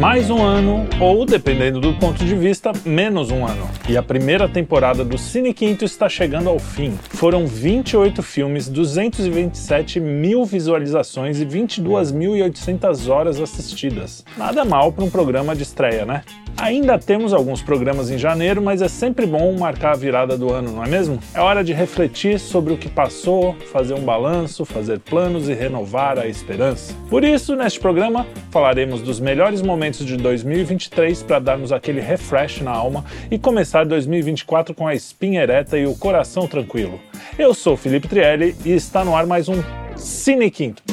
Mais um ano, ou dependendo do ponto de vista, menos um ano. E a primeira temporada do Cine Quinto está chegando ao fim. Foram 28 filmes, 227 mil visualizações e 22.800 horas assistidas. Nada mal para um programa de estreia, né? Ainda temos alguns programas em janeiro, mas é sempre bom marcar a virada do ano, não é mesmo? É hora de refletir sobre o que passou, fazer um balanço, fazer planos e renovar a esperança. Por isso, neste programa, falaremos dos melhores momentos de 2023 para darmos aquele refresh na alma e começar 2024 com a espinha ereta e o coração tranquilo. Eu sou Felipe Trielli e está no ar mais um Cine Quinto.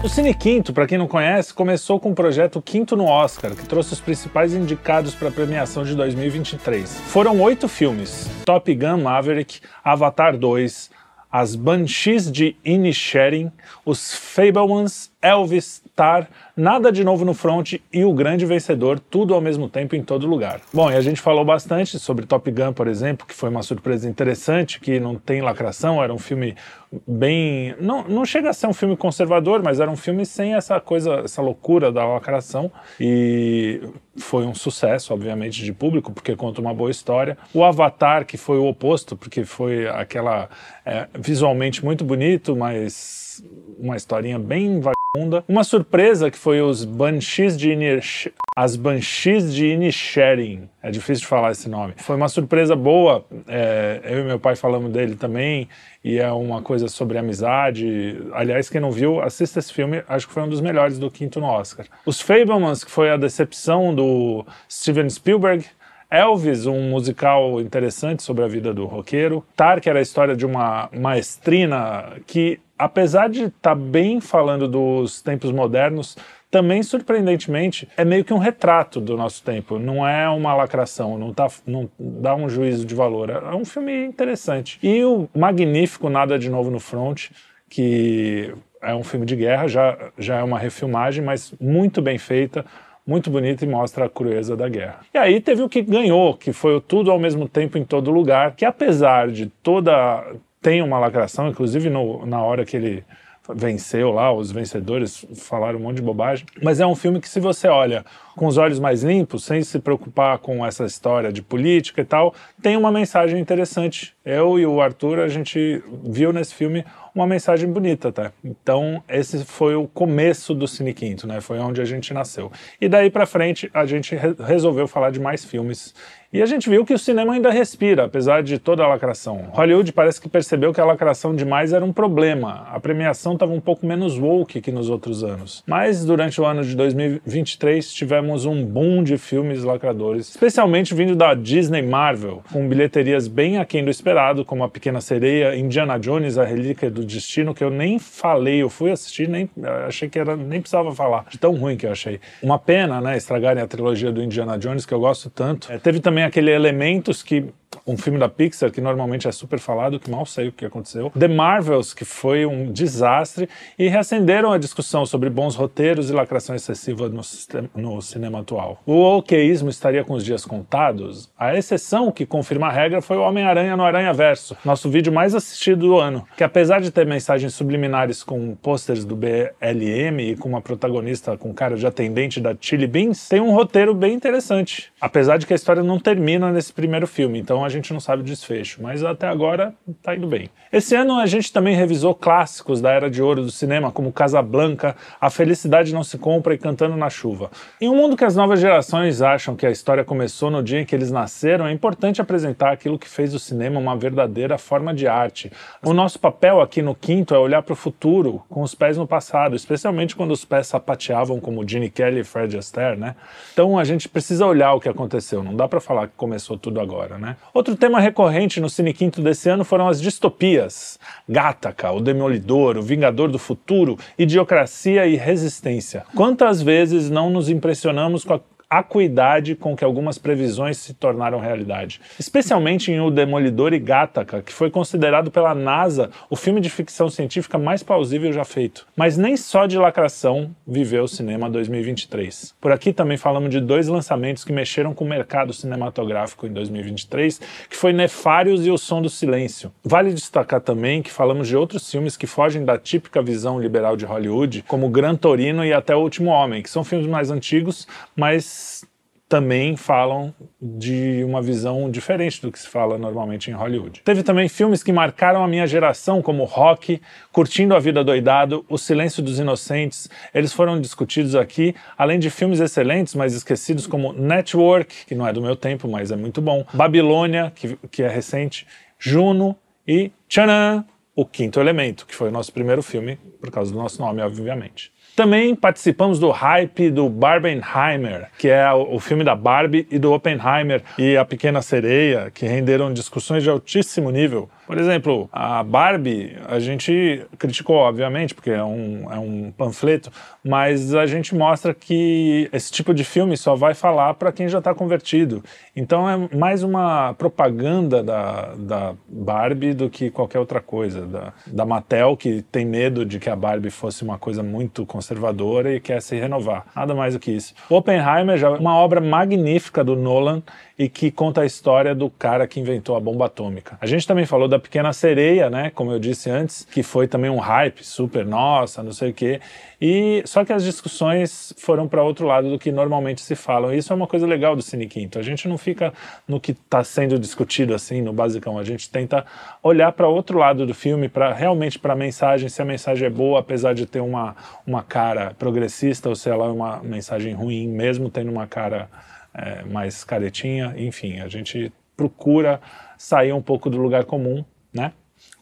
O Cine Quinto, para quem não conhece, começou com o projeto Quinto no Oscar, que trouxe os principais indicados para a premiação de 2023. Foram oito filmes: Top Gun Maverick, Avatar 2, As Banshees de Inisherin, Os Fablemans, Elvis, Tar, Nada de Novo no Front e O Grande Vencedor, tudo ao mesmo tempo em todo lugar. Bom, e a gente falou bastante sobre Top Gun, por exemplo, que foi uma surpresa interessante, que não tem lacração, era um filme bem. Não, não chega a ser um filme conservador, mas era um filme sem essa coisa, essa loucura da lacração. E foi um sucesso, obviamente, de público, porque conta uma boa história. O Avatar, que foi o oposto, porque foi aquela. É, visualmente muito bonito, mas uma historinha bem uma surpresa que foi os Banshees de Inish... as Banshees de Inisherin. É difícil de falar esse nome. Foi uma surpresa boa. É, eu e meu pai falamos dele também e é uma coisa sobre amizade. Aliás, quem não viu, assista esse filme. Acho que foi um dos melhores do quinto no Oscar. Os Fablemans, que foi a decepção do Steven Spielberg. Elvis, um musical interessante sobre a vida do roqueiro. Tar, que era a história de uma maestrina que apesar de estar tá bem falando dos tempos modernos, também surpreendentemente é meio que um retrato do nosso tempo, não é uma lacração, não, tá, não dá um juízo de valor. É um filme interessante. E o magnífico Nada de Novo no Front, que é um filme de guerra, já, já é uma refilmagem, mas muito bem feita, muito bonita e mostra a crueza da guerra. E aí teve o que ganhou, que foi o Tudo ao mesmo tempo em todo lugar, que apesar de toda tem uma lacração, inclusive no, na hora que ele venceu lá, os vencedores falaram um monte de bobagem. Mas é um filme que, se você olha com os olhos mais limpos, sem se preocupar com essa história de política e tal, tem uma mensagem interessante. Eu e o Arthur, a gente viu nesse filme uma mensagem bonita, tá? Então, esse foi o começo do Cine Quinto, né? Foi onde a gente nasceu. E daí para frente, a gente re resolveu falar de mais filmes e a gente viu que o cinema ainda respira, apesar de toda a lacração. Hollywood parece que percebeu que a lacração demais era um problema. A premiação estava um pouco menos woke que nos outros anos. Mas durante o ano de 2023 tivemos um boom de filmes lacradores, especialmente vindo da Disney Marvel, com bilheterias bem aquém do esperado, como A Pequena Sereia, Indiana Jones, A Relíquia do Destino, que eu nem falei, eu fui assistir, nem achei que era, nem precisava falar, de tão ruim que eu achei. Uma pena, né, estragarem a trilogia do Indiana Jones, que eu gosto tanto. É, teve também também aquele Elementos que um filme da Pixar que normalmente é super falado, que mal sei o que aconteceu. The Marvels, que foi um desastre, e reacenderam a discussão sobre bons roteiros e lacração excessiva no, no cinema atual. O okeísmo estaria com os dias contados? A exceção que confirma a regra foi o Homem-Aranha no Aranha Verso, nosso vídeo mais assistido do ano, que apesar de ter mensagens subliminares com pôsteres do BLM e com uma protagonista com cara de atendente da Chili Beans, tem um roteiro bem interessante, apesar de que a história não termina nesse primeiro filme, então a gente não sabe o desfecho, mas até agora tá indo bem. Esse ano a gente também revisou clássicos da era de ouro do cinema, como Casablanca, A Felicidade Não Se Compra e Cantando na Chuva. Em um mundo que as novas gerações acham que a história começou no dia em que eles nasceram, é importante apresentar aquilo que fez do cinema uma verdadeira forma de arte. O nosso papel aqui no Quinto é olhar para o futuro com os pés no passado, especialmente quando os pés sapateavam como Gene Kelly e Fred Astaire, né? Então a gente precisa olhar o que aconteceu, não dá para falar que começou tudo agora, né? Outro tema recorrente no Cine Quinto desse ano foram as distopias. Gataca, O Demolidor, O Vingador do Futuro, Idiocracia e Resistência. Quantas vezes não nos impressionamos com a acuidade com que algumas previsões se tornaram realidade. Especialmente em O Demolidor e Gattaca, que foi considerado pela NASA o filme de ficção científica mais plausível já feito. Mas nem só de lacração viveu o cinema 2023. Por aqui também falamos de dois lançamentos que mexeram com o mercado cinematográfico em 2023, que foi Nefários e O Som do Silêncio. Vale destacar também que falamos de outros filmes que fogem da típica visão liberal de Hollywood, como Gran Torino e Até o Último Homem, que são filmes mais antigos, mas também falam de uma visão diferente do que se fala normalmente em Hollywood. Teve também filmes que marcaram a minha geração, como Rock, Curtindo a Vida Doidado, O Silêncio dos Inocentes. Eles foram discutidos aqui, além de filmes excelentes, mas esquecidos, como Network, que não é do meu tempo, mas é muito bom, Babilônia, que, que é recente, Juno e Tchanan, O Quinto Elemento, que foi o nosso primeiro filme, por causa do nosso nome, obviamente. Também participamos do hype do Barbenheimer, que é o filme da Barbie e do Oppenheimer e A Pequena Sereia, que renderam discussões de altíssimo nível por exemplo, a Barbie, a gente criticou, obviamente, porque é um, é um panfleto, mas a gente mostra que esse tipo de filme só vai falar para quem já está convertido. Então é mais uma propaganda da, da Barbie do que qualquer outra coisa. Da, da Mattel, que tem medo de que a Barbie fosse uma coisa muito conservadora e quer se renovar. Nada mais do que isso. Oppenheimer já é uma obra magnífica do Nolan e que conta a história do cara que inventou a bomba atômica. A gente também falou da Pequena Sereia, né, como eu disse antes, que foi também um hype super, nossa, não sei o quê. E só que as discussões foram para outro lado do que normalmente se falam. E isso é uma coisa legal do Cine Quinto. A gente não fica no que está sendo discutido assim, no basicão. A gente tenta olhar para outro lado do filme, para realmente para a mensagem, se a mensagem é boa, apesar de ter uma, uma cara progressista, ou se ela é uma mensagem ruim, mesmo tendo uma cara é, mais caretinha, enfim, a gente procura sair um pouco do lugar comum, né?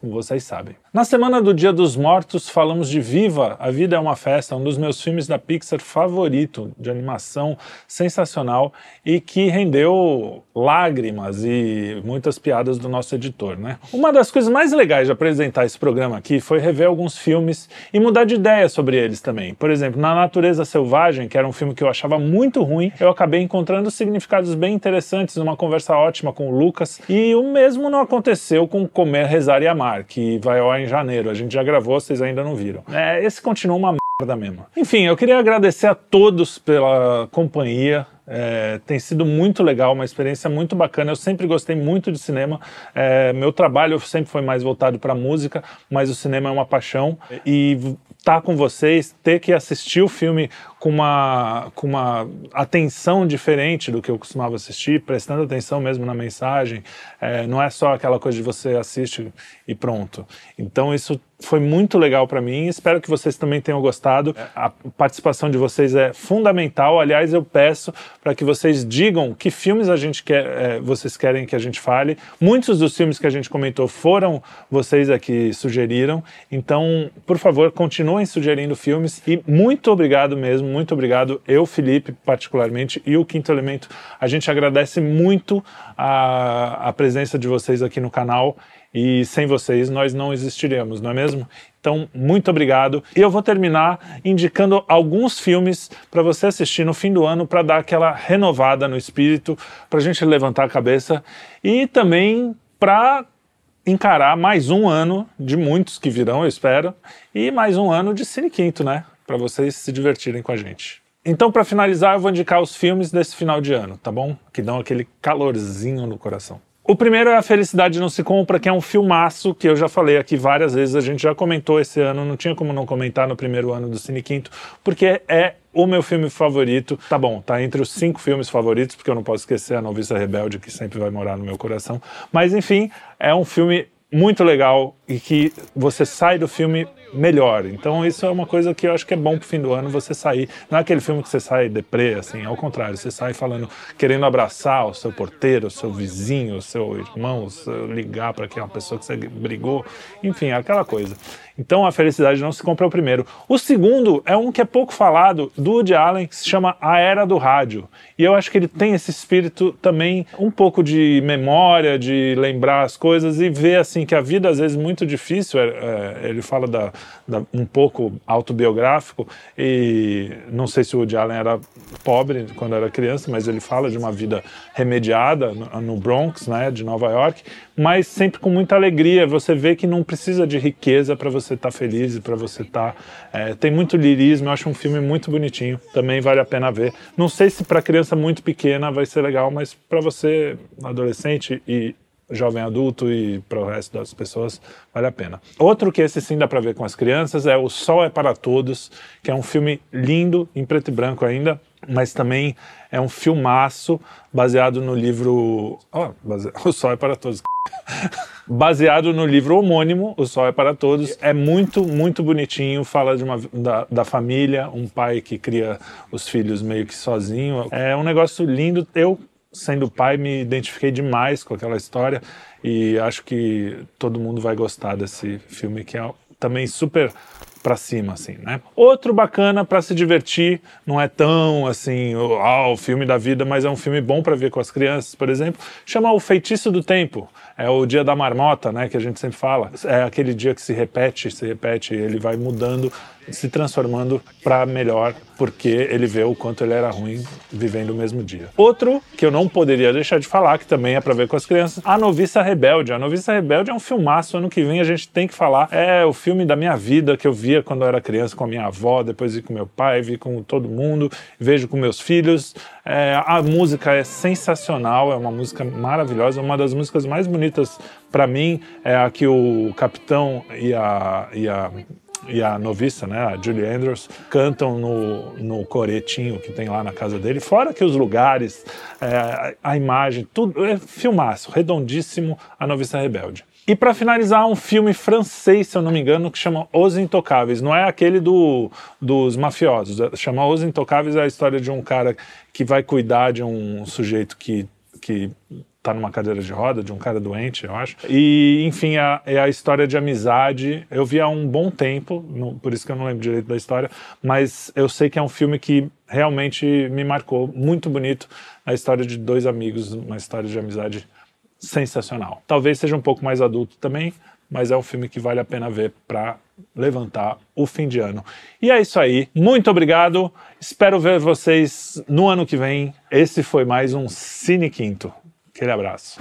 Como vocês sabem. Na semana do Dia dos Mortos, falamos de Viva, A Vida é uma Festa, um dos meus filmes da Pixar favorito, de animação sensacional e que rendeu lágrimas e muitas piadas do nosso editor, né? Uma das coisas mais legais de apresentar esse programa aqui foi rever alguns filmes e mudar de ideia sobre eles também. Por exemplo, Na Natureza Selvagem, que era um filme que eu achava muito ruim, eu acabei encontrando significados bem interessantes numa conversa ótima com o Lucas, e o mesmo não aconteceu com Comer, Rezar e Amar, que vai ao em janeiro. A gente já gravou, vocês ainda não viram. É, esse continua uma merda mesmo. Enfim, eu queria agradecer a todos pela companhia. É, tem sido muito legal, uma experiência muito bacana. Eu sempre gostei muito de cinema. É, meu trabalho sempre foi mais voltado para música, mas o cinema é uma paixão. E estar tá com vocês, ter que assistir o filme com uma, com uma atenção diferente do que eu costumava assistir, prestando atenção mesmo na mensagem. É, não é só aquela coisa de você assiste e pronto. Então isso foi muito legal para mim. Espero que vocês também tenham gostado. A participação de vocês é fundamental. Aliás, eu peço para que vocês digam que filmes a gente quer, é, vocês querem que a gente fale. Muitos dos filmes que a gente comentou foram vocês aqui sugeriram. Então, por favor, continuem sugerindo filmes e muito obrigado mesmo, muito obrigado. Eu, Felipe, particularmente, e o Quinto Elemento, a gente agradece muito a, a presença de vocês aqui no canal e sem vocês nós não existiríamos, não é mesmo? Então, muito obrigado. E eu vou terminar indicando alguns filmes para você assistir no fim do ano para dar aquela renovada no espírito, para a gente levantar a cabeça e também para encarar mais um ano de muitos que virão, eu espero, e mais um ano de Cine Quinto, né? Para vocês se divertirem com a gente. Então, para finalizar, eu vou indicar os filmes desse final de ano, tá bom? Que dão aquele calorzinho no coração. O primeiro é A Felicidade Não Se Compra, que é um filmaço que eu já falei aqui várias vezes, a gente já comentou esse ano, não tinha como não comentar no primeiro ano do Cine Quinto, porque é o meu filme favorito. Tá bom, tá entre os cinco filmes favoritos, porque eu não posso esquecer A Noviça Rebelde, que sempre vai morar no meu coração. Mas enfim, é um filme muito legal e que você sai do filme melhor. Então isso é uma coisa que eu acho que é bom pro fim do ano você sair. Não é aquele filme que você sai deprê, assim, ao contrário, você sai falando, querendo abraçar o seu porteiro, o seu vizinho, o seu irmão, o seu, ligar para aquela pessoa que você brigou, enfim, aquela coisa. Então a felicidade não se compra o primeiro. O segundo é um que é pouco falado, do Woody Allen, que se chama A Era do Rádio. E eu acho que ele tem esse espírito também um pouco de memória, de lembrar as coisas e ver assim que a vida às vezes muito difícil. É, é, ele fala da, um pouco autobiográfico. E não sei se o Woody Allen era pobre quando era criança, mas ele fala de uma vida remediada no, Bronx, né, de Nova York, mas sempre com muita alegria. Você vê que não precisa de riqueza para você estar tá feliz e para você estar. Tá, é, tem muito lirismo, eu acho um filme muito bonitinho, também vale a pena ver. Não sei se para criança muito pequena vai ser legal, mas para você, adolescente e jovem adulto e para o resto das pessoas vale a pena. Outro que esse sim dá para ver com as crianças é O Sol é para Todos, que é um filme lindo, em preto e branco ainda, mas também é um filmaço baseado no livro. Oh, base... O Sol é para Todos. baseado no livro homônimo, O Sol é para Todos. É muito, muito bonitinho. Fala de uma, da, da família, um pai que cria os filhos meio que sozinho. É um negócio lindo. Eu sendo pai, me identifiquei demais com aquela história e acho que todo mundo vai gostar desse filme que é também super para cima, assim, né? Outro bacana para se divertir, não é tão assim, oh, o filme da vida, mas é um filme bom para ver com as crianças, por exemplo, chama O Feitiço do Tempo. É o dia da marmota, né, que a gente sempre fala. É aquele dia que se repete, se repete, ele vai mudando se transformando para melhor, porque ele vê o quanto ele era ruim vivendo o mesmo dia. Outro que eu não poderia deixar de falar, que também é para ver com as crianças, A Noviça Rebelde. A Noviça Rebelde é um filmaço, ano que vem a gente tem que falar. É o filme da minha vida que eu via quando eu era criança com a minha avó, depois vi com meu pai, vi com todo mundo, vejo com meus filhos. É, a música é sensacional, é uma música maravilhosa, uma das músicas mais bonitas para mim é a que o capitão e a, e a e a noviça, né, a Julie Andrews, cantam no, no coretinho que tem lá na casa dele, fora que os lugares, é, a imagem, tudo é filmaço, redondíssimo, a noviça rebelde. E para finalizar, um filme francês, se eu não me engano, que chama Os Intocáveis. Não é aquele do, dos mafiosos, é, chama Os Intocáveis, é a história de um cara que vai cuidar de um sujeito que, que tá numa cadeira de roda, de um cara doente, eu acho. E, enfim, a, é a história de amizade. Eu vi há um bom tempo, no, por isso que eu não lembro direito da história, mas eu sei que é um filme que realmente me marcou. Muito bonito. A história de dois amigos, uma história de amizade sensacional. Talvez seja um pouco mais adulto também, mas é um filme que vale a pena ver para levantar o fim de ano. E é isso aí. Muito obrigado. Espero ver vocês no ano que vem. Esse foi mais um Cine Quinto. Aquele abraço.